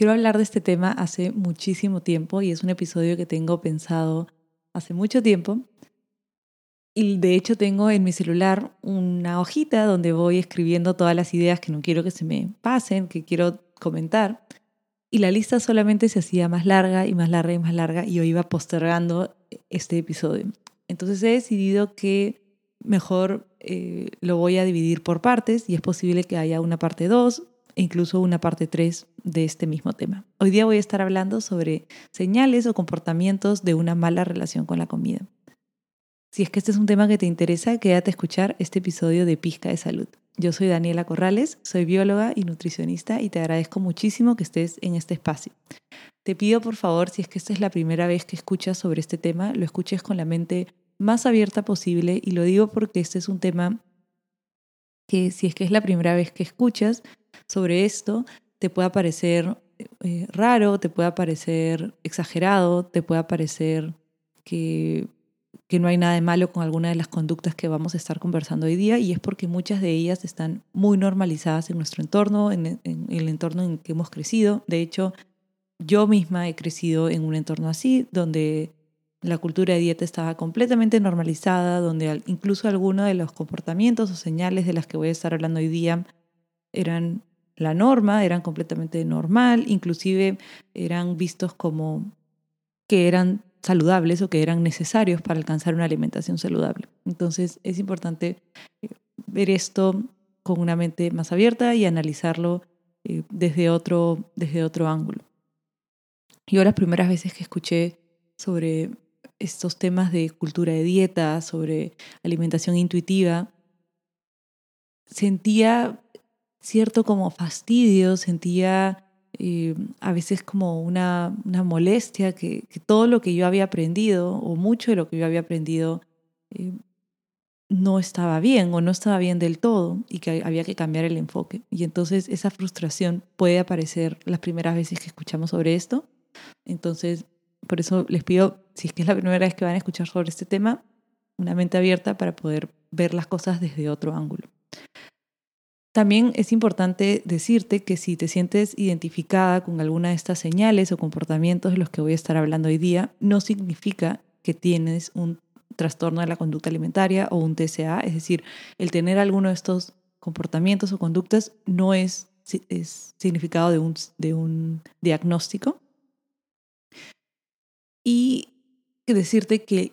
quiero hablar de este tema hace muchísimo tiempo y es un episodio que tengo pensado hace mucho tiempo. Y de hecho tengo en mi celular una hojita donde voy escribiendo todas las ideas que no quiero que se me pasen, que quiero comentar. Y la lista solamente se hacía más larga y más larga y más larga y yo iba postergando este episodio. Entonces he decidido que mejor eh, lo voy a dividir por partes y es posible que haya una parte 2 e incluso una parte 3 de este mismo tema. Hoy día voy a estar hablando sobre señales o comportamientos de una mala relación con la comida. Si es que este es un tema que te interesa, quédate a escuchar este episodio de Pizca de Salud. Yo soy Daniela Corrales, soy bióloga y nutricionista y te agradezco muchísimo que estés en este espacio. Te pido por favor, si es que esta es la primera vez que escuchas sobre este tema, lo escuches con la mente más abierta posible y lo digo porque este es un tema que si es que es la primera vez que escuchas sobre esto, te puede parecer eh, raro, te puede parecer exagerado, te puede parecer que, que no hay nada de malo con alguna de las conductas que vamos a estar conversando hoy día y es porque muchas de ellas están muy normalizadas en nuestro entorno, en, en el entorno en que hemos crecido. De hecho, yo misma he crecido en un entorno así, donde la cultura de dieta estaba completamente normalizada, donde incluso algunos de los comportamientos o señales de las que voy a estar hablando hoy día eran la norma, eran completamente normal, inclusive eran vistos como que eran saludables o que eran necesarios para alcanzar una alimentación saludable. Entonces es importante eh, ver esto con una mente más abierta y analizarlo eh, desde otro, desde otro ángulo. Yo las primeras veces que escuché sobre estos temas de cultura de dieta, sobre alimentación intuitiva, sentía cierto como fastidio, sentía eh, a veces como una, una molestia, que, todo lo que yo había aprendido, o mucho de lo que yo había aprendido, eh, no estaba bien o no estaba bien del todo y que había que cambiar el enfoque. Y entonces esa frustración puede aparecer las primeras veces que escuchamos sobre esto. Entonces por eso les pido, si es que es la primera vez que van a escuchar sobre este tema, una mente abierta para poder ver las cosas desde otro ángulo. También es importante decirte que si te sientes identificada con alguna de estas señales o comportamientos de los que voy a estar hablando hoy día, no significa que tienes un trastorno de la conducta alimentaria o un TCA, es decir, el tener alguno de estos comportamientos o conductas no es, significado de un, de un diagnóstico, y decirte que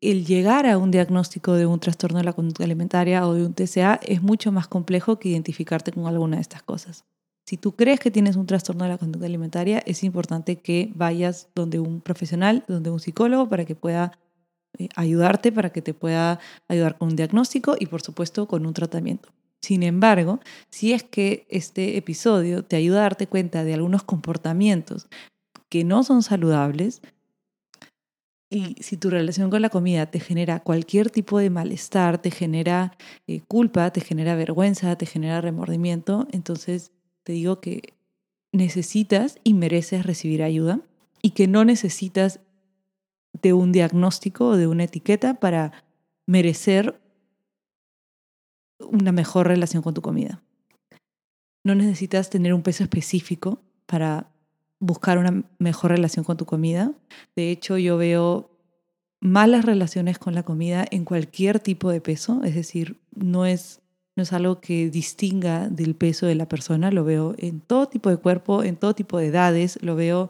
el llegar a un diagnóstico de un trastorno de la conducta alimentaria o de un TCA es mucho más complejo que identificarte con alguna de estas cosas. Si tú crees que tienes un trastorno de la conducta alimentaria, es importante que vayas donde un profesional, donde un psicólogo, para que pueda eh, ayudarte, para que te pueda ayudar con un diagnóstico y, por supuesto, con un tratamiento. Sin embargo, si es que este episodio te ayuda a darte cuenta de algunos comportamientos que no son saludables, y si tu relación con la comida te genera cualquier tipo de malestar, te genera eh, culpa, te genera vergüenza, te genera remordimiento, entonces te digo que necesitas y mereces recibir ayuda y que no necesitas de un diagnóstico o de una etiqueta para merecer una mejor relación con tu comida. No necesitas tener un peso específico para buscar una mejor relación con tu comida. De hecho, yo veo malas relaciones con la comida en cualquier tipo de peso, es decir, no es, no es algo que distinga del peso de la persona, lo veo en todo tipo de cuerpo, en todo tipo de edades, lo veo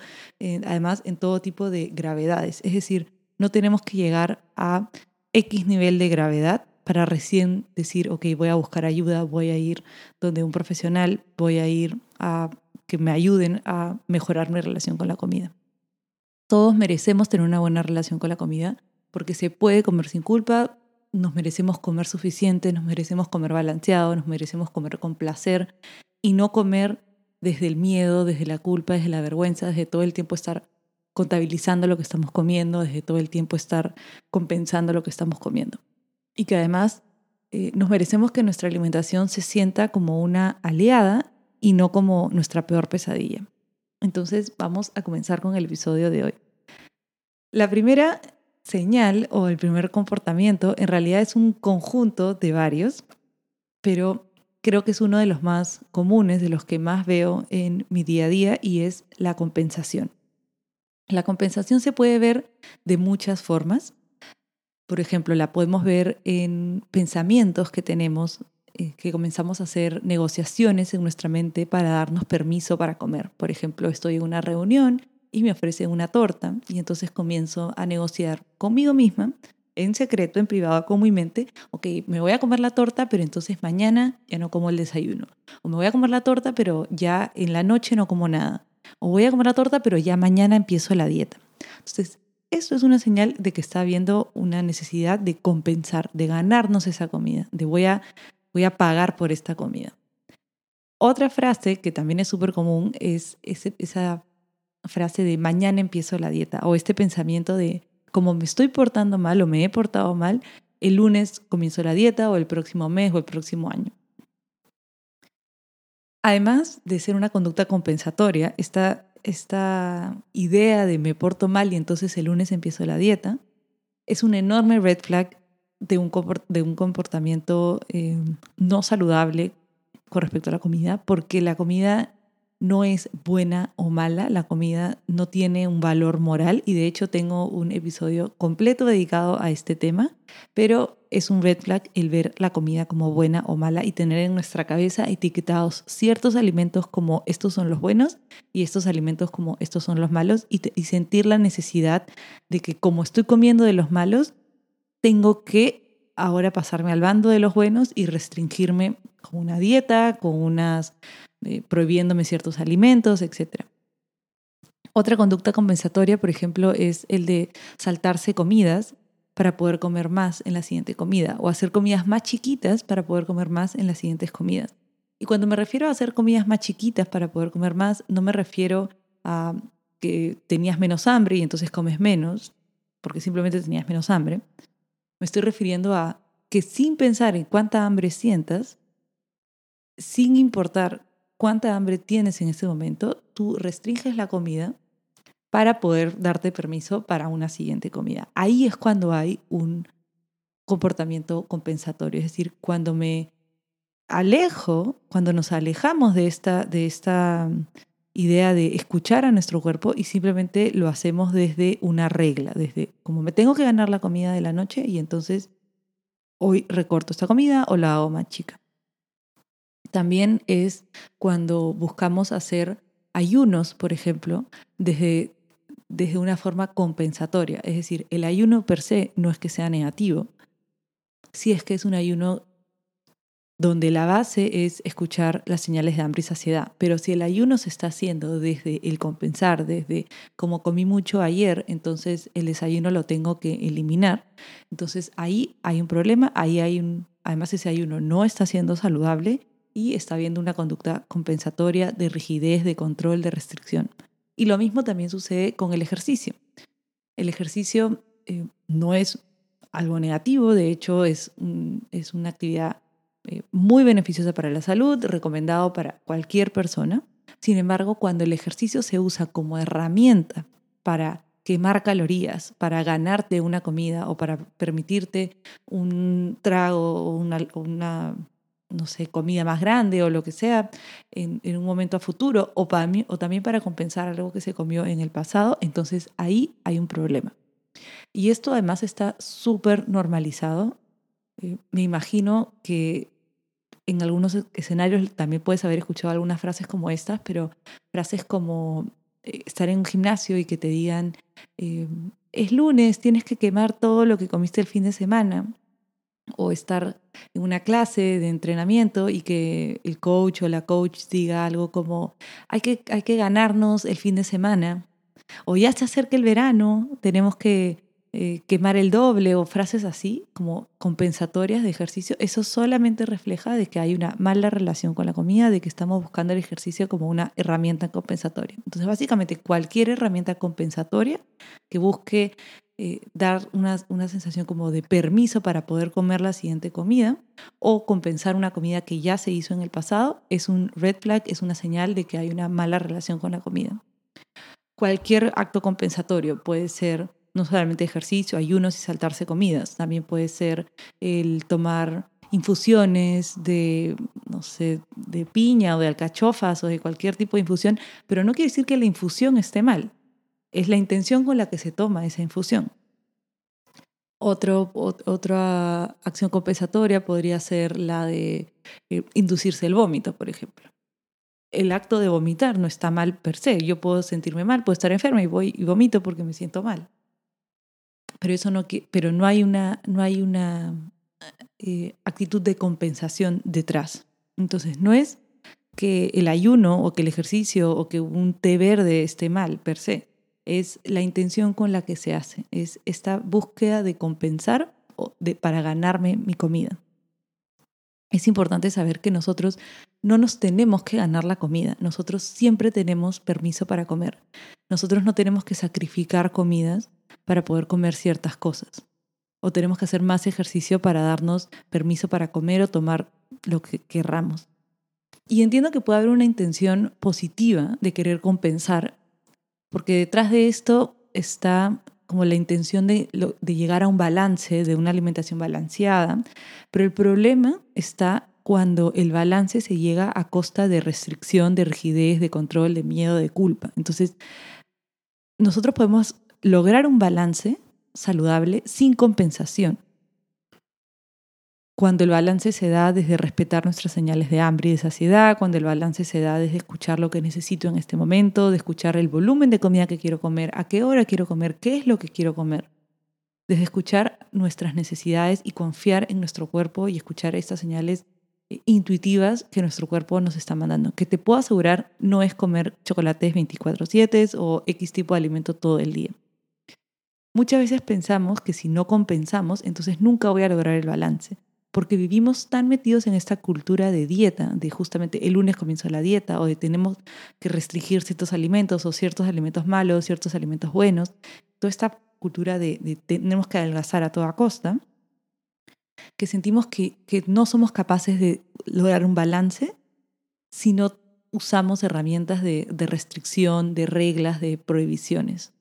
además en todo tipo de gravedades, es decir, no tenemos que llegar a X nivel de gravedad para recién decir, ok, voy a buscar ayuda, voy a ir donde un profesional, voy a ir a que me ayuden a mejorar mi relación con la comida. Todos merecemos tener una buena relación con la comida porque se puede comer sin culpa, nos merecemos comer suficiente, nos merecemos comer balanceado, nos merecemos comer con placer y no comer desde el miedo, desde la culpa, desde la vergüenza, desde todo el tiempo estar contabilizando lo que estamos comiendo, desde todo el tiempo estar compensando lo que estamos comiendo. Y que además eh, nos merecemos que nuestra alimentación se sienta como una aliada y no como nuestra peor pesadilla. Entonces vamos a comenzar con el episodio de hoy. La primera señal o el primer comportamiento en realidad es un conjunto de varios, pero creo que es uno de los más comunes, de los que más veo en mi día a día y es la compensación. La compensación se puede ver de muchas formas. Por ejemplo, la podemos ver en pensamientos que tenemos, que comenzamos a hacer negociaciones en nuestra mente para darnos permiso para comer. Por ejemplo, estoy en una reunión y me ofrecen una torta y entonces comienzo a negociar conmigo misma en secreto, en privado con mi mente, ok, me voy a comer la torta, pero entonces mañana ya no como el desayuno. O me voy a comer la torta, pero ya en la noche no como nada. O voy a comer la torta, pero ya mañana empiezo la dieta. Entonces, esto es una señal de que está habiendo una necesidad de compensar, de ganarnos esa comida, de voy a, voy a pagar por esta comida. Otra frase que también es súper común es esa frase de mañana empiezo la dieta o este pensamiento de como me estoy portando mal o me he portado mal, el lunes comienzo la dieta o el próximo mes o el próximo año. Además de ser una conducta compensatoria, esta, esta idea de me porto mal y entonces el lunes empiezo la dieta es un enorme red flag de un, comportamiento eh, no saludable con respecto a la comida, porque la comida no es buena o mala, la comida no tiene un valor moral y de hecho tengo un episodio completo dedicado a este tema, pero es un red flag el ver la comida como buena o mala y tener en nuestra cabeza etiquetados ciertos alimentos como estos son los buenos y estos alimentos como estos son los malos y sentir la necesidad de que como estoy comiendo de los malos, tengo que ahora pasarme al bando de los buenos y restringirme con una dieta, con unas eh, prohibiéndome ciertos alimentos, etc. Otra conducta compensatoria, por ejemplo, es el de saltarse comidas para poder comer más en la siguiente comida o hacer comidas más chiquitas para poder comer más en las siguientes comidas. Y cuando me refiero a hacer comidas más chiquitas para poder comer más, no me refiero a que tenías menos hambre y entonces comes menos, porque simplemente tenías menos hambre. Me estoy refiriendo a que sin pensar en cuánta hambre sientas, sin importar cuánta hambre tienes en ese momento, tú restringes la comida para poder darte permiso para una siguiente comida. Ahí es cuando hay un comportamiento compensatorio, es decir, cuando me alejo, cuando nos alejamos de esta, de esta idea de escuchar a nuestro cuerpo y simplemente lo hacemos desde una regla, desde como me tengo que ganar la comida de la noche y entonces hoy recorto esta comida o la hago más chica. También es cuando buscamos hacer ayunos, por ejemplo, desde, desde una forma compensatoria. Es decir, el ayuno per se no es que sea negativo, si es que es un ayuno donde la base es escuchar las señales de hambre y saciedad. Pero si el ayuno se está haciendo desde el compensar, desde como comí mucho ayer, entonces el desayuno lo tengo que eliminar. Entonces ahí hay un problema, ahí hay un, además ese ayuno no está siendo saludable y está viendo una conducta compensatoria de rigidez, de control, de restricción. Y lo mismo también sucede con el ejercicio. El ejercicio eh, no es algo negativo, de hecho es, es una actividad eh, muy beneficiosa para la salud, recomendado para cualquier persona. Sin embargo, cuando el ejercicio se usa como herramienta para quemar calorías, para ganarte una comida o para permitirte un trago o una, no sé, comida más grande o lo que sea en, un momento a futuro o, para o también para compensar algo que se comió en el pasado, entonces ahí hay un problema. Y esto además está súper normalizado. Eh, me imagino que en algunos escenarios también puedes haber escuchado algunas frases como estas, pero frases como eh, estar en un gimnasio y que te digan, eh, es lunes, tienes que quemar todo lo que comiste el fin de semana o estar en una clase de entrenamiento y que el coach o la coach diga algo como, hay que, hay que ganarnos el fin de semana, o ya se acerca el verano, tenemos que eh, quemar el doble, o frases así como compensatorias de ejercicio, eso solamente refleja de que hay una mala relación con la comida, de que estamos buscando el ejercicio como una herramienta compensatoria. Entonces, básicamente, cualquier herramienta compensatoria que busque eh, dar una, una, sensación como de permiso para poder comer la siguiente comida o compensar una comida que ya se hizo en el pasado, es un red flag, es una señal de que hay una mala relación con la comida. Cualquier acto compensatorio puede ser no solamente ejercicio, ayunos y saltarse comidas, también puede ser el tomar infusiones de, no sé, de piña o de alcachofas o de cualquier tipo de infusión, pero no quiere decir que la infusión esté mal. Es la intención con la que se toma esa infusión. Otro, otra acción compensatoria podría ser la de eh, inducirse el vómito, por ejemplo. El acto de vomitar no está mal per se. Yo puedo sentirme mal, puedo estar enferma y voy y vomito porque me siento mal. Pero eso no, pero no hay una, no hay una eh, actitud de compensación detrás. Entonces, no es que el ayuno o que el ejercicio o que un té verde esté mal per se. Es la intención con la que se hace. Es esta búsqueda de compensar para ganarme mi comida. Es importante saber que nosotros no nos tenemos que ganar la comida. Nosotros siempre tenemos permiso para comer. Nosotros no tenemos que sacrificar comidas para poder comer ciertas cosas o tenemos que hacer más ejercicio para darnos permiso para comer o tomar lo que querramos. Y entiendo que puede haber una intención positiva de querer compensar, porque detrás de esto está como la intención de, de llegar a un balance, de una alimentación balanceada, pero el problema está cuando el balance se llega a costa de restricción, de rigidez, de control, de miedo, de culpa. Entonces, nosotros podemos lograr un balance saludable sin compensación. Cuando el balance se da desde respetar nuestras señales de hambre y de saciedad, cuando el balance se da desde escuchar lo que necesito en este momento, de escuchar el volumen de comida que quiero comer, a qué hora quiero comer, qué es lo que quiero comer, desde escuchar nuestras necesidades y confiar en nuestro cuerpo y escuchar estas señales eh, intuitivas que nuestro cuerpo nos está mandando. Que te puedo asegurar no es comer chocolates 24/7 o X tipo de alimento todo el día. Muchas veces pensamos que si no compensamos, entonces nunca voy a lograr el balance, porque vivimos tan metidos en esta cultura de dieta, de justamente el lunes comienza la dieta, o de tenemos que restringir ciertos alimentos o ciertos alimentos malos, ciertos alimentos buenos, toda esta cultura de, tenemos que adelgazar a toda costa, que sentimos que, no somos capaces de lograr un balance si no usamos herramientas de, de restricción, de reglas, de prohibiciones.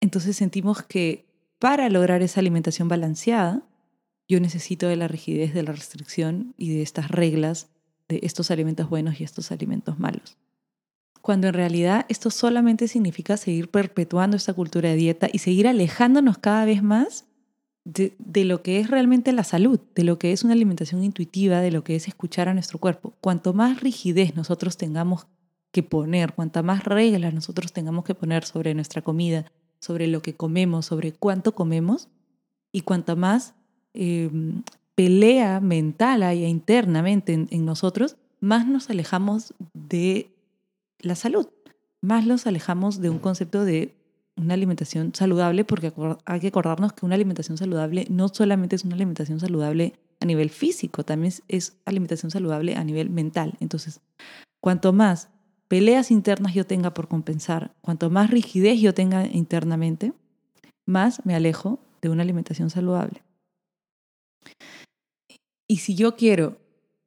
Entonces sentimos que para lograr esa alimentación balanceada, yo necesito de la rigidez, de la restricción y de estas reglas de estos alimentos buenos y estos alimentos malos. Cuando en realidad esto solamente significa seguir perpetuando esta cultura de dieta y seguir alejándonos cada vez más de, de, lo que es realmente la salud, de lo que es una alimentación intuitiva, de lo que es escuchar a nuestro cuerpo. Cuanto más rigidez nosotros tengamos que poner, cuanta más reglas nosotros tengamos que poner sobre nuestra comida, sobre lo que comemos, sobre cuánto comemos, y cuanta más em, pelea mental hay internamente en, nosotros, más nos alejamos de la salud, más nos alejamos de un concepto de una alimentación saludable, porque hay que acordarnos que una alimentación saludable no solamente es una alimentación saludable a nivel físico, también es alimentación saludable a nivel mental. Entonces, cuanto más peleas internas yo tenga por compensar, cuanto más rigidez yo tenga internamente, más me alejo de una alimentación saludable. Y si yo quiero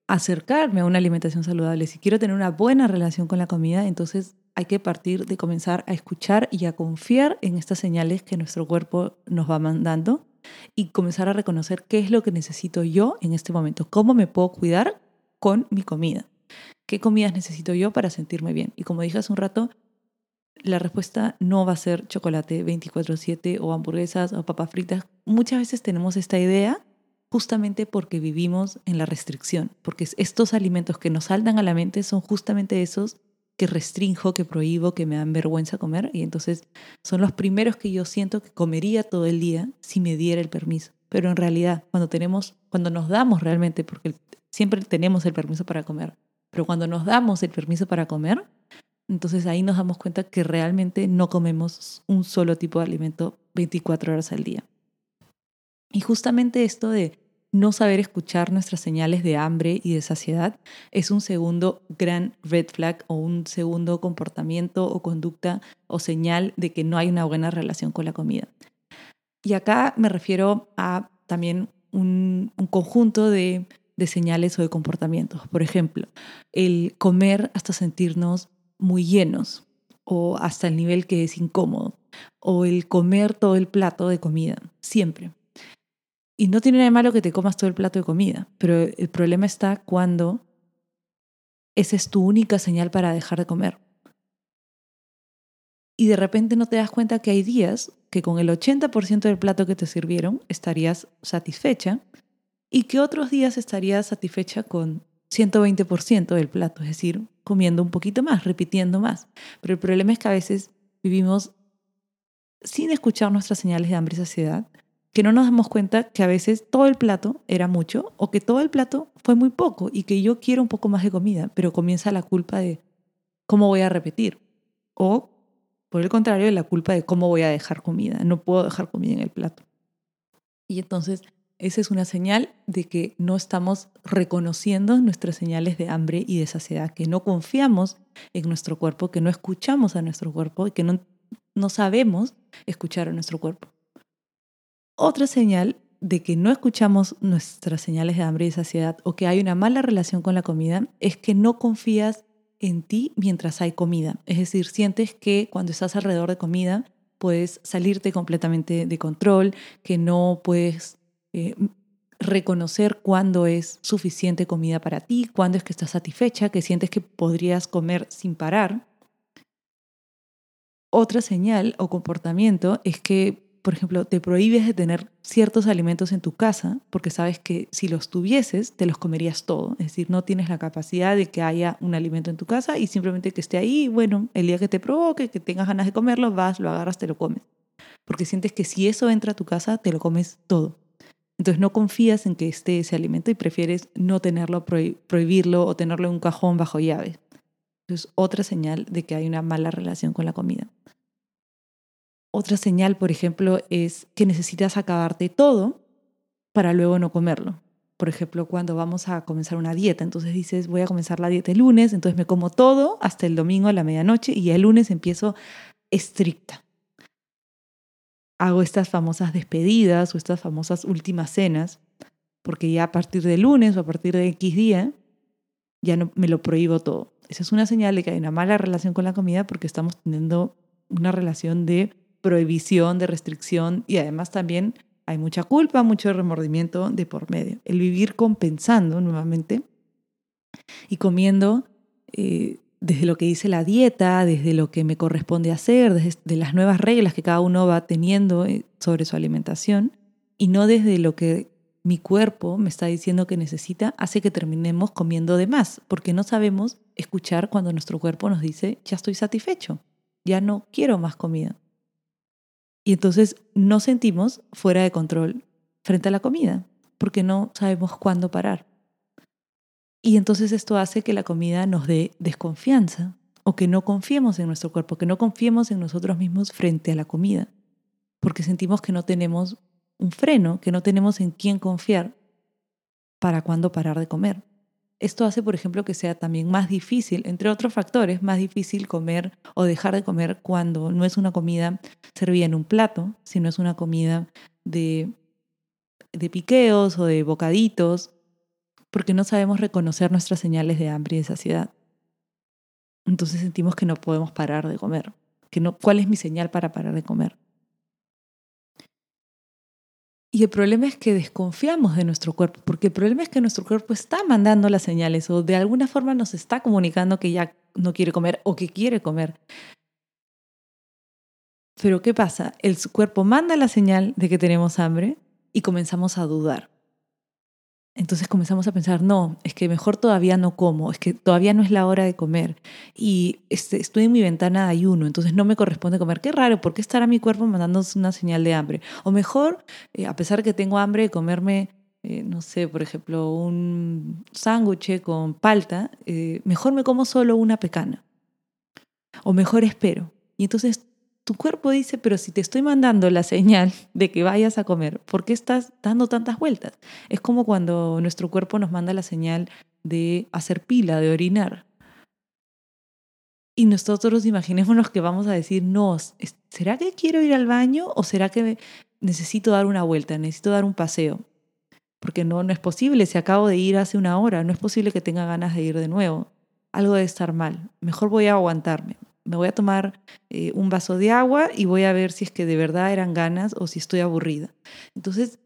acercarme a una alimentación saludable, si quiero tener una buena relación con la comida, entonces hay que partir de comenzar a escuchar y a confiar en estas señales que nuestro cuerpo nos va mandando y comenzar a reconocer qué es lo que necesito yo en este momento, cómo me puedo cuidar con mi comida. ¿Qué comidas necesito yo para sentirme bien? Y como dije hace un rato, la respuesta no va a ser chocolate 24/7 o hamburguesas o papas fritas. Muchas veces tenemos esta idea justamente porque vivimos en la restricción, porque estos alimentos que nos saltan a la mente son justamente esos que restrinjo, que prohíbo, que me dan vergüenza comer y entonces son los primeros que yo siento que comería todo el día si me diera el permiso. Pero en realidad, cuando tenemos, cuando nos damos realmente, porque siempre tenemos el permiso para comer, pero cuando nos damos el permiso para comer, entonces ahí nos damos cuenta que realmente no comemos un solo tipo de alimento 24 horas al día. Y justamente esto de no saber escuchar nuestras señales de hambre y de saciedad es un segundo gran red flag o un segundo comportamiento o conducta o señal de que no hay una buena relación con la comida. Y acá me refiero a también un, un conjunto de de señales o de comportamientos. Por ejemplo, el comer hasta sentirnos muy llenos o hasta el nivel que es incómodo, o el comer todo el plato de comida, siempre. Y no tiene nada de malo que te comas todo el plato de comida, pero el problema está cuando esa es tu única señal para dejar de comer. Y de repente no te das cuenta que hay días que con el 80% del plato que te sirvieron estarías satisfecha y que otros días estarías satisfecha con 120% del plato, es decir, comiendo un poquito más, repitiendo más. Pero el problema es que a veces vivimos sin escuchar nuestras señales de hambre y saciedad, que no nos damos cuenta que a veces todo el plato era mucho o que todo el plato fue muy poco y que yo quiero un poco más de comida, pero comienza la culpa de cómo voy a repetir o por el contrario, la culpa de cómo voy a dejar comida. No puedo dejar comida en el plato. Y entonces esa es una señal de que no estamos reconociendo nuestras señales de hambre y de saciedad, que no confiamos en nuestro cuerpo, que no escuchamos a nuestro cuerpo y que no, no sabemos escuchar a nuestro cuerpo. Otra señal de que no escuchamos nuestras señales de hambre y saciedad o que hay una mala relación con la comida es que no confías en ti mientras hay comida. Es decir, sientes que cuando estás alrededor de comida puedes salirte completamente de control, que no puedes eh, reconocer cuándo es suficiente comida para ti, cuándo es que estás satisfecha, que sientes que podrías comer sin parar. Otra señal o comportamiento es que por ejemplo, te prohíbes de tener ciertos alimentos en tu casa porque sabes que si los tuvieses, te los comerías todo. Es decir, no tienes la capacidad de que haya un alimento en tu casa y simplemente que esté ahí, bueno, el día que te provoque, que tengas ganas de comerlo, vas, lo agarras, te lo comes. Porque sientes que si eso entra a tu casa, te lo comes todo. Entonces no confías en que esté ese alimento y prefieres no tenerlo, prohibirlo o tenerlo en un cajón bajo llave. Es otra señal de que hay una mala relación con la comida. Otra señal, por ejemplo, es que necesitas acabarte todo para luego no comerlo. Por ejemplo, cuando vamos a comenzar una dieta, entonces dices, voy a comenzar la dieta el lunes, entonces me como todo hasta el domingo a la medianoche y el lunes empiezo estricta. Hago estas famosas despedidas o estas famosas últimas cenas, porque ya a partir del lunes o a partir de X día, ya no, me lo prohíbo todo. Esa es una señal de que hay una mala relación con la comida porque estamos teniendo una relación de prohibición, de restricción y además también hay mucha culpa, mucho remordimiento de por medio. El vivir compensando nuevamente y comiendo eh, desde lo que dice la dieta, desde lo que me corresponde hacer, desde las nuevas reglas que cada uno va teniendo eh, sobre su alimentación y no desde lo que mi cuerpo me está diciendo que necesita, hace que terminemos comiendo de más, porque no sabemos escuchar cuando nuestro cuerpo nos dice, ya estoy satisfecho, ya no quiero más comida. Y entonces nos sentimos fuera de control frente a la comida, porque no sabemos cuándo parar. Y entonces esto hace que la comida nos dé desconfianza o que no confiemos en nuestro cuerpo, que no confiemos en nosotros mismos frente a la comida, porque sentimos que no tenemos un freno, que no tenemos en quién confiar para cuándo parar de comer. Esto hace, por ejemplo, que sea también más difícil, entre otros factores, más difícil comer o dejar de comer cuando no es una comida servida en un plato, sino es una comida de, de piqueos o de bocaditos, porque no sabemos reconocer nuestras señales de hambre y de saciedad. Entonces sentimos que no podemos parar de comer. Que ¿Cuál es mi señal para parar de comer? Y el problema es que desconfiamos de nuestro cuerpo, porque el problema es que nuestro cuerpo está mandando las señales o de alguna forma nos está comunicando que ya no quiere comer o que quiere comer. Pero ¿qué pasa? El cuerpo manda la señal de que tenemos hambre y comenzamos a dudar. Entonces comenzamos a pensar, no, es que mejor todavía no como, es que todavía no es la hora de comer y este, estoy en mi ventana de ayuno, entonces no me corresponde comer. Qué raro, ¿por qué estará mi cuerpo mandando una señal de hambre? O mejor, eh, a pesar que tengo hambre, comerme, eh, no sé, por ejemplo, un sándwich con palta, eh, mejor me como solo una pecana. O mejor espero. Y entonces tu cuerpo dice, pero si te estoy mandando la señal de que vayas a comer, ¿por qué estás dando tantas vueltas? Es como cuando nuestro cuerpo nos manda la señal de hacer pila, de orinar. Y nosotros imaginémonos que vamos a decir, no, ¿será que quiero ir al baño o será que necesito dar una vuelta, necesito dar un paseo? Porque no, no es posible, si acabo de ir hace una hora, no es posible que tenga ganas de ir de nuevo. Algo debe estar mal, mejor voy a aguantarme me voy a tomar eh, un vaso de agua y voy a ver si es que de verdad eran ganas o si estoy aburrida. Entonces,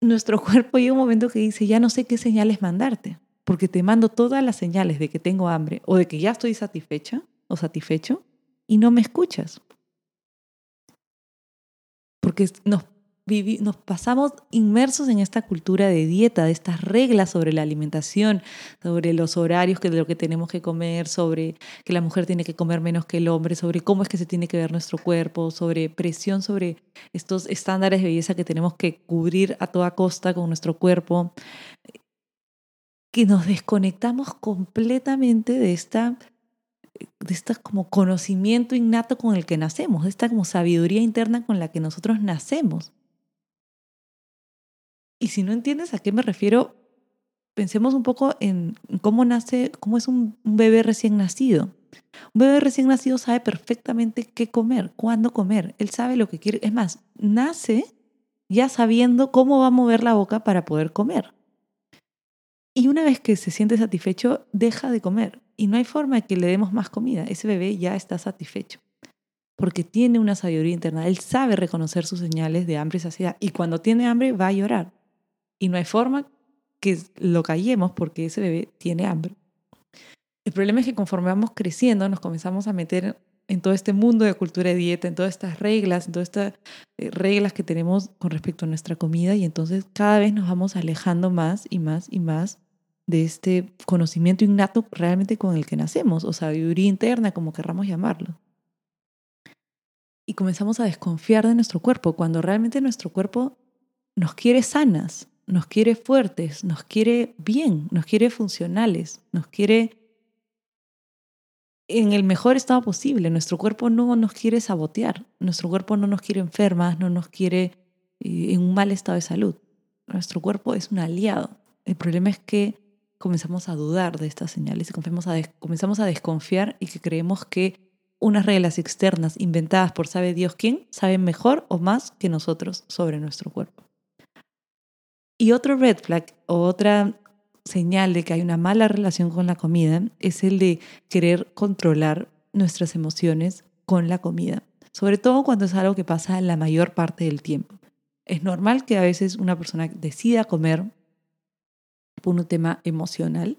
nuestro cuerpo llega un momento que dice, ya no sé qué señales mandarte, porque te mando todas las señales de que tengo hambre o de que ya estoy satisfecha o satisfecho y no me escuchas. Porque nos nos pasamos inmersos en esta cultura de dieta, de estas reglas sobre la alimentación, sobre los horarios de lo que tenemos que comer, sobre que la mujer tiene que comer menos que el hombre, sobre cómo es que se tiene que ver nuestro cuerpo, sobre presión sobre estos estándares de belleza que tenemos que cubrir a toda costa con nuestro cuerpo, que nos desconectamos completamente de esta de este como conocimiento innato con el que nacemos, de esta como sabiduría interna con la que nosotros nacemos. Y si no entiendes a qué me refiero, pensemos un poco en cómo nace, cómo es un, bebé recién nacido. Un bebé recién nacido sabe perfectamente qué comer, cuándo comer. Él sabe lo que quiere. Es más, nace ya sabiendo cómo va a mover la boca para poder comer. Y una vez que se siente satisfecho, deja de comer. Y no hay forma de que le demos más comida. Ese bebé ya está satisfecho. Porque tiene una sabiduría interna. Él sabe reconocer sus señales de hambre y saciedad. Y cuando tiene hambre, va a llorar y no hay forma que lo callemos porque ese bebé tiene hambre. El problema es que conforme vamos creciendo nos comenzamos a meter en todo este mundo de cultura de dieta, en todas estas reglas, en todas estas eh, reglas que tenemos con respecto a nuestra comida y entonces cada vez nos vamos alejando más y más y más de este conocimiento innato realmente con el que nacemos o sabiduría interna, como querramos llamarlo. Y comenzamos a desconfiar de nuestro cuerpo cuando realmente nuestro cuerpo nos quiere sanas, nos quiere fuertes, nos quiere bien, nos quiere funcionales, nos quiere en el mejor estado posible. Nuestro cuerpo no nos quiere sabotear, nuestro cuerpo no nos quiere enfermas, no nos quiere eh, en un mal estado de salud. Nuestro cuerpo es un aliado. El problema es que comenzamos a dudar de estas señales comenzamos a desconfiar y que creemos que unas reglas externas inventadas por sabe Dios quién saben mejor o más que nosotros sobre nuestro cuerpo. Y otro red flag o otra señal de que hay una mala relación con la comida es el de querer controlar nuestras emociones con la comida, sobre todo cuando es algo que pasa la mayor parte del tiempo. Es normal que a veces una persona decida comer por un tema emocional.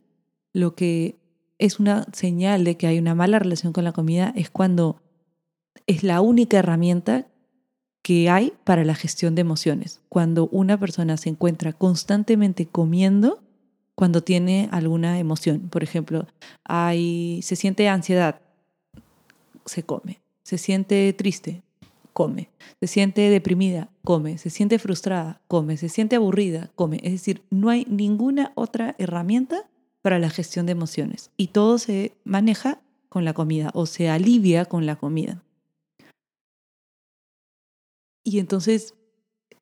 Lo que es una señal de que hay una mala relación con la comida es cuando es la única herramienta que hay para la gestión de emociones. Cuando una persona se encuentra constantemente comiendo cuando tiene alguna emoción. Por ejemplo, hay, se siente ansiedad, se come. Se siente triste, come. Se siente deprimida, come. Se siente frustrada, come. Se siente aburrida, come. Es decir, no hay ninguna otra herramienta para la gestión de emociones. Y todo se maneja con la comida o se alivia con la comida. Y entonces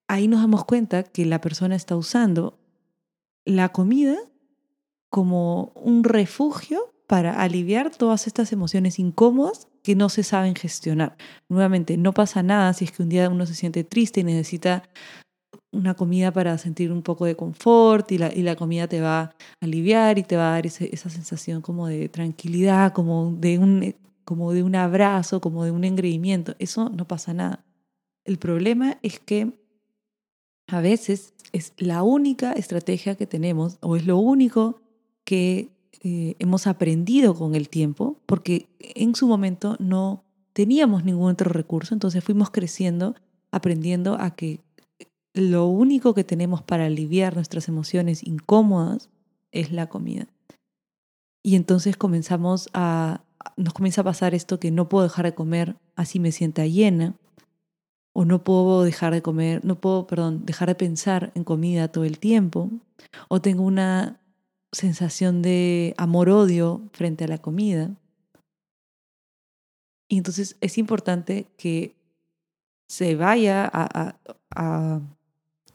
ahí nos damos cuenta que la persona está usando la comida como un refugio para aliviar todas estas emociones incómodas que no se saben gestionar. Nuevamente, no pasa nada si es que un día uno se siente triste y necesita una comida para sentir un poco de confort y la, y la comida te va a aliviar y te va a dar esa sensación como de tranquilidad, como de, un, como de un abrazo, como de un engreimiento. Eso no pasa nada. El problema es que a veces es la única estrategia que tenemos o es lo único que eh, hemos aprendido con el tiempo, porque en su momento no teníamos ningún otro recurso, entonces fuimos creciendo, aprendiendo a que lo único que tenemos para aliviar nuestras emociones incómodas es la comida. Y entonces comenzamos a, nos comienza a pasar esto que no puedo dejar de comer así me sienta llena, o no puedo dejar de comer, no puedo, perdón, dejar de pensar en comida todo el tiempo, o tengo una sensación de amor-odio frente a la comida. Y entonces es importante que se vaya a, a,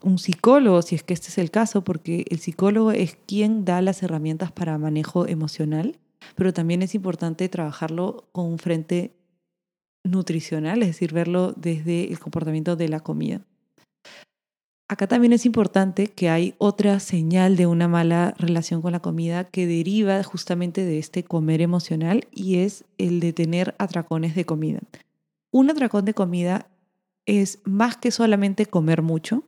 un psicólogo, si es que este es el caso, porque el psicólogo es quien da las herramientas para manejo emocional, pero también es importante trabajarlo con un frente nutricional, es decir, verlo desde el comportamiento de la comida. Acá también es importante que hay otra señal de una mala relación con la comida que deriva justamente de este comer emocional y es el de tener atracones de comida. Un atracón de comida es más que solamente comer mucho,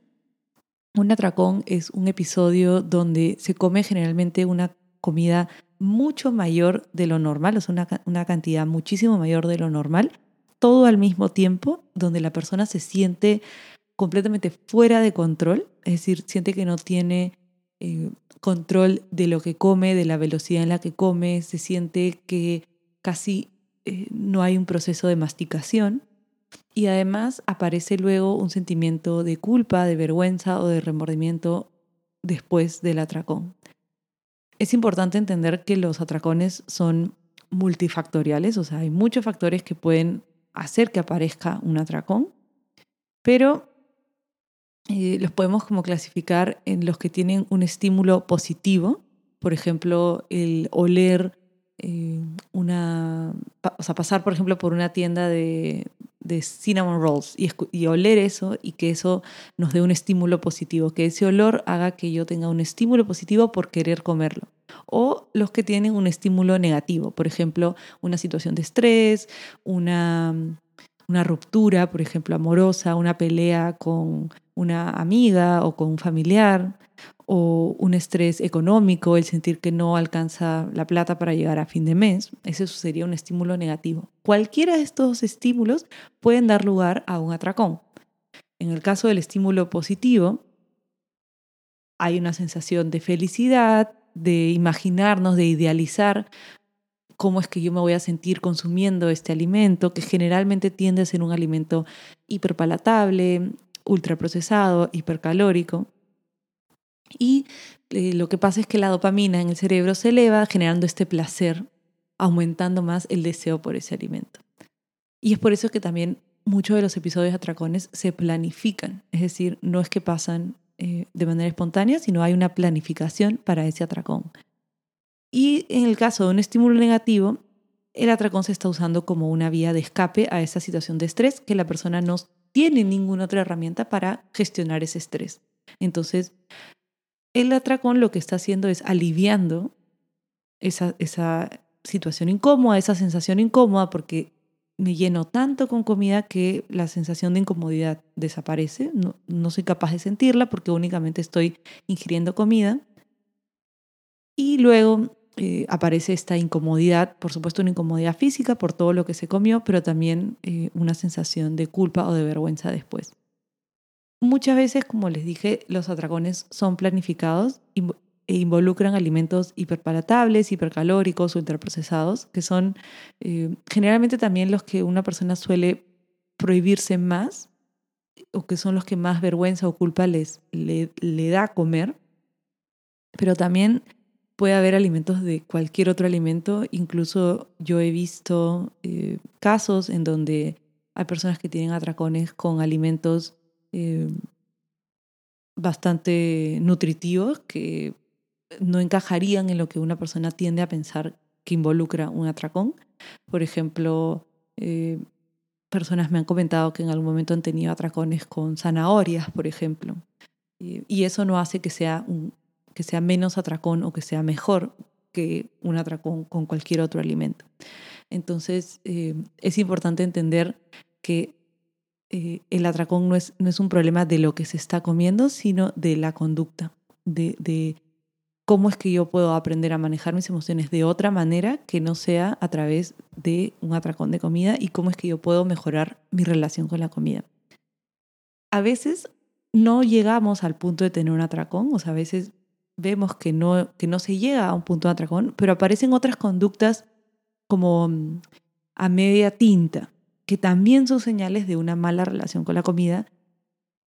Un atracón es un episodio donde se come generalmente una comida mucho mayor de lo normal, o sea, una, una cantidad muchísimo mayor de lo normal, todo al mismo tiempo, donde la persona se siente completamente fuera de control, es decir, siente que no tiene eh, control de lo que come, de la velocidad en la que come, se siente que casi eh, no hay un proceso de masticación y además aparece luego un sentimiento de culpa, de vergüenza o de remordimiento después del atracón. Es importante entender que los atracones son multifactoriales, o sea, hay muchos factores que pueden hacer que aparezca un atracón, pero eh, los podemos como clasificar en los que tienen un estímulo positivo, por ejemplo, el oler eh, una, o sea, pasar por ejemplo por una tienda de, de cinnamon rolls y, y, oler eso y que eso nos dé un estímulo positivo, que ese olor haga que yo tenga un estímulo positivo por querer comerlo. O los que tienen un estímulo negativo, por ejemplo, una situación de estrés, una, una ruptura, por ejemplo, amorosa, una pelea con una amiga o con un familiar, o un estrés económico, el sentir que no alcanza la plata para llegar a fin de mes, ese sería un estímulo negativo. Cualquiera de estos estímulos pueden dar lugar a un atracón. En el caso del estímulo positivo, hay una sensación de felicidad, de imaginarnos, de idealizar cómo es que yo me voy a sentir consumiendo este alimento, que generalmente tiende a ser un alimento hiperpalatable, ultraprocesado, hipercalórico. Y eh, lo que pasa es que la dopamina en el cerebro se eleva generando este placer, aumentando más el deseo por ese alimento. Y es por eso que también muchos de los episodios atracones se planifican, es decir, no es que pasan eh, de manera espontánea, sino hay una planificación para ese atracón. Y en el caso de un estímulo negativo, el atracón se está usando como una vía de escape a esa situación de estrés que la persona no tiene ninguna otra herramienta para gestionar ese estrés. Entonces, el atracón lo que está haciendo es aliviando esa, situación incómoda, esa sensación incómoda, porque me lleno tanto con comida que la sensación de incomodidad desaparece. No, no soy capaz de sentirla porque únicamente estoy ingiriendo comida. Y luego eh, aparece esta incomodidad, por supuesto una incomodidad física por todo lo que se comió, pero también eh, una sensación de culpa o de vergüenza después. Muchas veces, como les dije, los atracones son planificados e involucran alimentos hiperpalatables, hipercalóricos, ultraprocesados, que son eh, generalmente también los que una persona suele prohibirse más o que son los que más vergüenza o culpa les, le, le da comer, pero también puede haber alimentos de cualquier otro alimento, incluso yo he visto eh, casos en donde hay personas que tienen atracones con alimentos eh, bastante nutritivos que no encajarían en lo que una persona tiende a pensar que involucra un atracón. Por ejemplo, eh, personas me han comentado que en algún momento han tenido atracones con zanahorias, por ejemplo. Y, eso no hace que sea, que sea menos atracón o que sea mejor que un atracón con cualquier otro alimento. Entonces, eh, es importante entender que eh, el atracón no es, no es un problema de lo que se está comiendo, sino de la conducta, de, de cómo es que yo puedo aprender a manejar mis emociones de otra manera que no sea a través de un atracón de comida y cómo es que yo puedo mejorar mi relación con la comida. A veces no llegamos al punto de tener un atracón, o sea, a veces vemos que no, que no se llega a un punto de atracón, pero aparecen otras conductas como mm, a media tinta, que también son señales de una mala relación con la comida,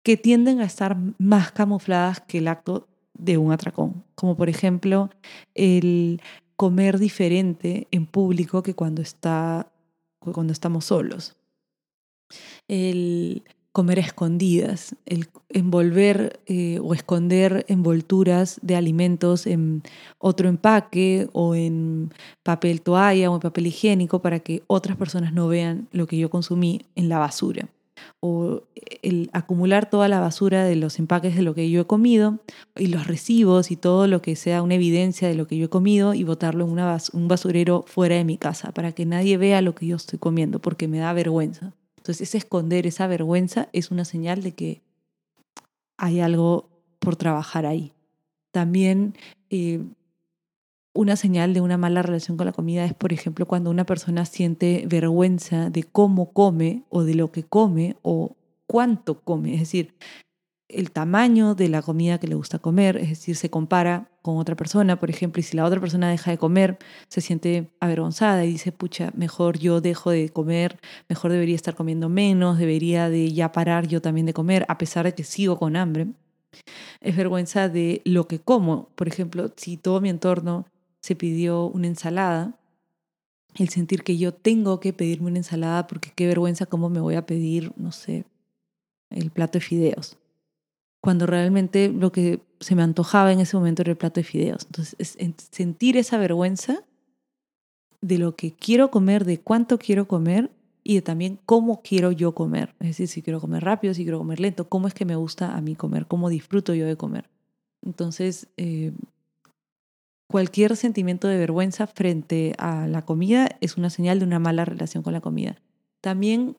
que tienden a estar más camufladas que el acto de un atracón, como por ejemplo el comer diferente en público que cuando, está, cuando estamos solos. El comer escondidas, el envolver eh, o esconder envolturas de alimentos en otro empaque o en papel toalla o en papel higiénico para que otras personas no vean lo que yo consumí en la basura. O el acumular toda la basura de los empaques de lo que yo he comido y los recibos y todo lo que sea una evidencia de lo que yo he comido y botarlo en un basurero fuera de mi casa para que nadie vea lo que yo estoy comiendo porque me da vergüenza. Entonces ese esconder esa vergüenza es una señal de que hay algo por trabajar ahí. También eh, una señal de una mala relación con la comida es, por ejemplo, cuando una persona siente vergüenza de cómo come o de lo que come o cuánto come. Es decir, el tamaño de la comida que le gusta comer, es decir, se compara con otra persona, por ejemplo, y si la otra persona deja de comer, se siente avergonzada y dice, pucha, mejor yo dejo de comer, mejor debería estar comiendo menos, debería de ya parar yo también de comer, a pesar de que sigo con hambre. Es vergüenza de lo que como. Por ejemplo, si todo mi entorno se pidió una ensalada, el sentir que yo tengo que pedirme una ensalada porque qué vergüenza cómo me voy a pedir, no sé, el plato de fideos cuando realmente lo que se me antojaba en ese momento era el plato de fideos. Entonces, es sentir esa vergüenza de lo que quiero comer, de cuánto quiero comer y de también cómo quiero yo comer. Es decir, si quiero comer rápido, si quiero comer lento, cómo es que me gusta a mí comer, cómo disfruto yo de comer. Entonces, eh, cualquier sentimiento de vergüenza frente a la comida es una señal de una mala relación con la comida. También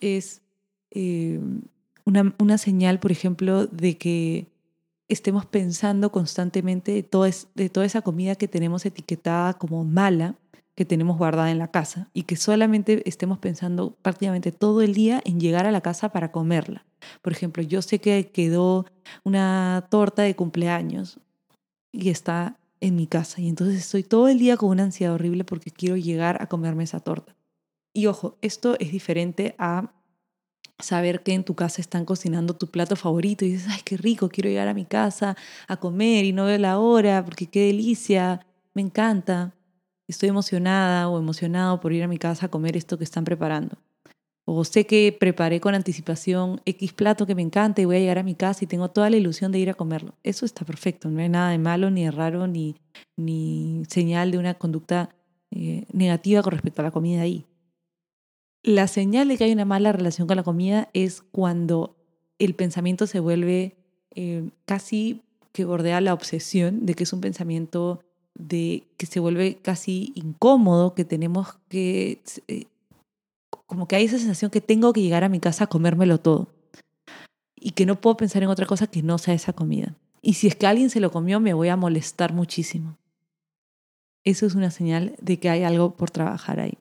es eh, una, señal, por ejemplo, de que estemos pensando constantemente de, de toda esa comida que tenemos etiquetada como mala, que tenemos guardada en la casa, y que solamente estemos pensando prácticamente todo el día en llegar a la casa para comerla. Por ejemplo, yo sé que quedó una torta de cumpleaños y está en mi casa, y entonces estoy todo el día con una ansiedad horrible porque quiero llegar a comerme esa torta. Y ojo, esto es diferente a saber que en tu casa están cocinando tu plato favorito y dices, ay, qué rico, quiero llegar a mi casa a comer y no veo la hora porque qué delicia, me encanta, estoy emocionada o emocionado por ir a mi casa a comer esto que están preparando. O sé que preparé con anticipación X plato que me encanta y voy a llegar a mi casa y tengo toda la ilusión de ir a comerlo. Eso está perfecto, no hay nada de malo, ni de raro, ni, ni señal de una conducta eh, negativa con respecto a la comida ahí. La señal de que hay una mala relación con la comida es cuando el pensamiento se vuelve eh, casi que bordea la obsesión, de que es un pensamiento de que se vuelve casi incómodo, que tenemos que, eh, como que hay esa sensación que tengo que llegar a mi casa a comérmelo todo y que no puedo pensar en otra cosa que no sea esa comida. Y si es que alguien se lo comió, me voy a molestar muchísimo. Eso es una señal de que hay algo por trabajar ahí.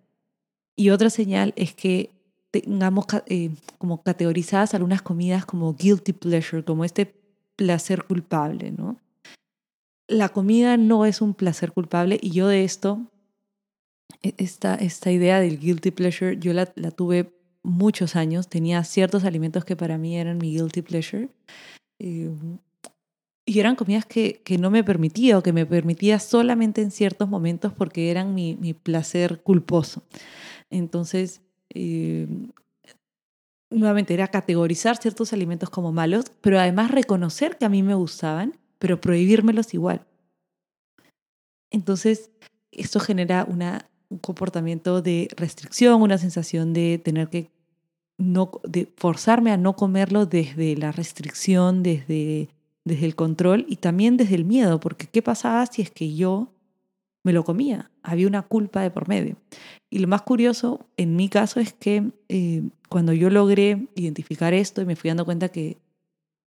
Y otra señal es que tengamos eh, como categorizadas algunas comidas como guilty pleasure, como este placer culpable, ¿no? La comida no es un placer culpable y yo de esto, e, esta, esta idea del guilty pleasure, yo la, la tuve muchos años, tenía ciertos alimentos que para mí eran mi guilty pleasure. Eh, y eran comidas que, que, no me permitía o que me permitía solamente en ciertos momentos porque eran mi, mi placer culposo. Entonces, eh, nuevamente era categorizar ciertos alimentos como malos, pero además reconocer que a mí me gustaban, pero prohibírmelos igual. Entonces, esto genera un comportamiento de restricción, una sensación de tener que no, de forzarme a no comerlo desde la restricción, desde, desde el control y también desde el miedo, porque ¿qué pasaba si es que yo me lo comía? Había una culpa de por medio. Y lo más curioso en mi caso es que eh, cuando yo logré identificar esto y me fui dando cuenta que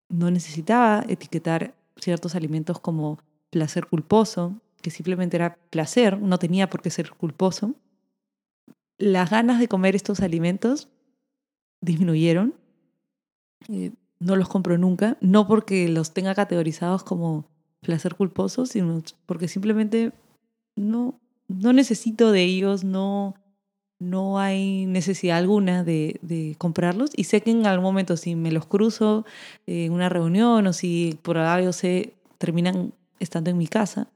no necesitaba etiquetar ciertos alimentos como placer culposo, que simplemente era placer, no tenía por qué ser culposo, las ganas de comer estos alimentos disminuyeron. Eh, no los compro nunca, no porque los tenga categorizados como placer culposo, sino porque simplemente no, no necesito de ellos, no, no hay necesidad alguna de, comprarlos y sé que en algún momento si me los cruzo en una reunión o si por algo se terminan estando en mi casa,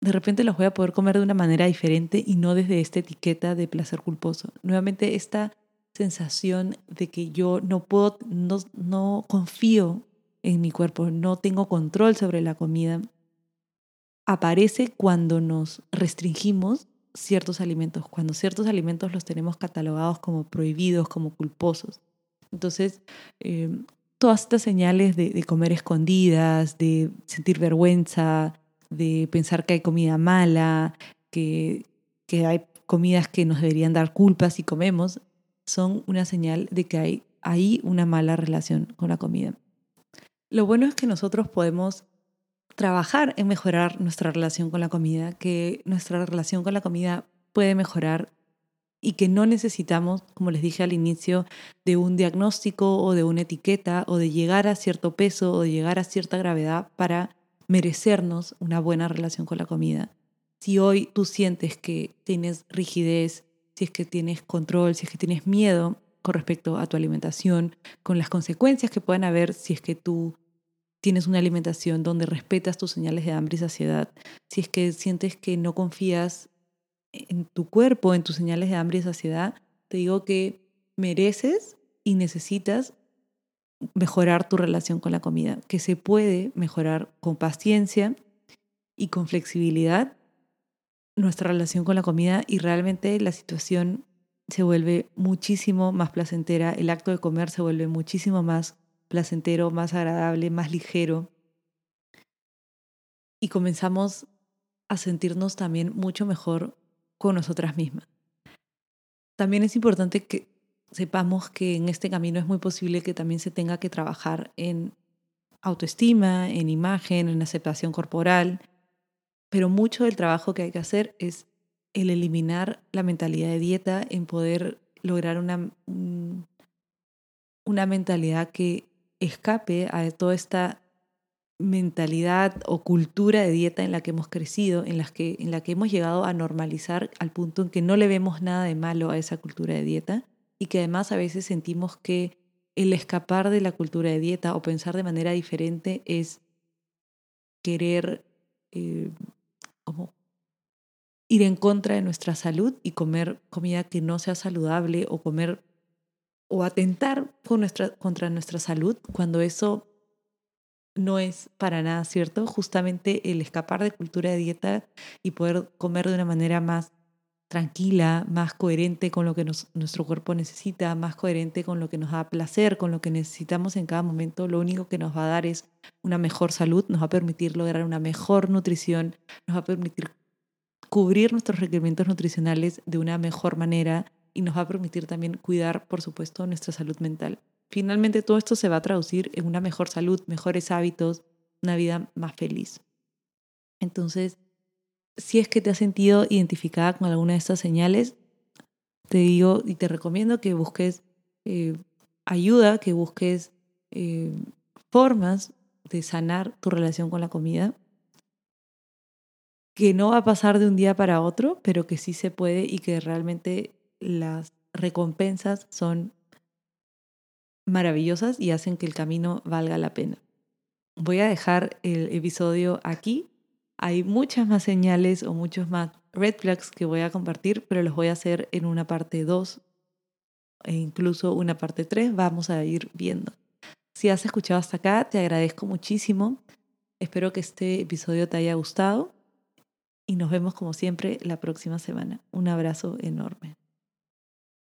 de repente los voy a poder comer de una manera diferente y no desde esta etiqueta de placer culposo. Nuevamente esta sensación de que yo no puedo, no, no confío en mi cuerpo, no tengo control sobre la comida, aparece cuando nos restringimos ciertos alimentos, cuando ciertos alimentos los tenemos catalogados como prohibidos, como culposos. Entonces, em, todas estas señales de, comer escondidas, de sentir vergüenza, de pensar que hay comida mala, que, que hay comidas que nos deberían dar culpa si comemos, son una señal de que hay ahí una mala relación con la comida. Lo bueno es que nosotros podemos trabajar en mejorar nuestra relación con la comida, que nuestra relación con la comida puede mejorar y que no necesitamos, como les dije al inicio, de un diagnóstico o de una etiqueta o de llegar a cierto peso o de llegar a cierta gravedad para merecernos una buena relación con la comida. Si hoy tú sientes que tienes rigidez, si es que tienes control, si es que tienes miedo con respecto a tu alimentación, con las consecuencias que puedan haber si es que tú tienes una alimentación donde respetas tus señales de hambre y saciedad, si es que sientes que no confías en tu cuerpo, en tus señales de hambre y saciedad, te digo que mereces y necesitas mejorar tu relación con la comida, que se puede mejorar con paciencia y con flexibilidad nuestra relación con la comida y realmente la situación se vuelve muchísimo más placentera, el acto de comer se vuelve muchísimo más placentero, más agradable, más ligero. Y comenzamos a sentirnos también mucho mejor con nosotras mismas. También es importante que sepamos que en este camino es muy posible que también se tenga que trabajar en autoestima, en imagen, en aceptación corporal, pero mucho del trabajo que hay que hacer es el eliminar la mentalidad de dieta, en poder lograr una, una mentalidad que escape a toda esta mentalidad o cultura de dieta en la que hemos crecido, en, las que, en la que hemos llegado a normalizar al punto en que no le vemos nada de malo a esa cultura de dieta y que además a veces sentimos que el escapar de la cultura de dieta o pensar de manera diferente es querer eh, como ir en contra de nuestra salud y comer comida que no sea saludable o comer o atentar nuestra, contra nuestra salud cuando eso no es para nada cierto. Justamente el escapar de cultura de dieta y poder comer de una manera más tranquila, más coherente con lo que nuestro cuerpo necesita, más coherente con lo que nos da placer, con lo que necesitamos en cada momento, lo único que nos va a dar es una mejor salud, nos va a permitir lograr una mejor nutrición, nos va a permitir cubrir nuestros requerimientos nutricionales de una mejor manera y nos va a permitir también cuidar, por supuesto, nuestra salud mental. Finalmente, todo esto se va a traducir en una mejor salud, mejores hábitos, una vida más feliz. Entonces, si es que te has sentido identificada con alguna de estas señales, te digo y te recomiendo que busques eh, ayuda, que busques eh, formas de sanar tu relación con la comida, que no va a pasar de un día para otro, pero que sí se puede y que realmente las recompensas son maravillosas y hacen que el camino valga la pena. Voy a dejar el episodio aquí hay muchas más señales o muchos más red flags que voy a compartir, pero los voy a hacer en una parte 2 e incluso una parte 3. Vamos a ir viendo. Si has escuchado hasta acá, te agradezco muchísimo. Espero que este episodio te haya gustado y nos vemos como siempre la próxima semana. Un abrazo enorme.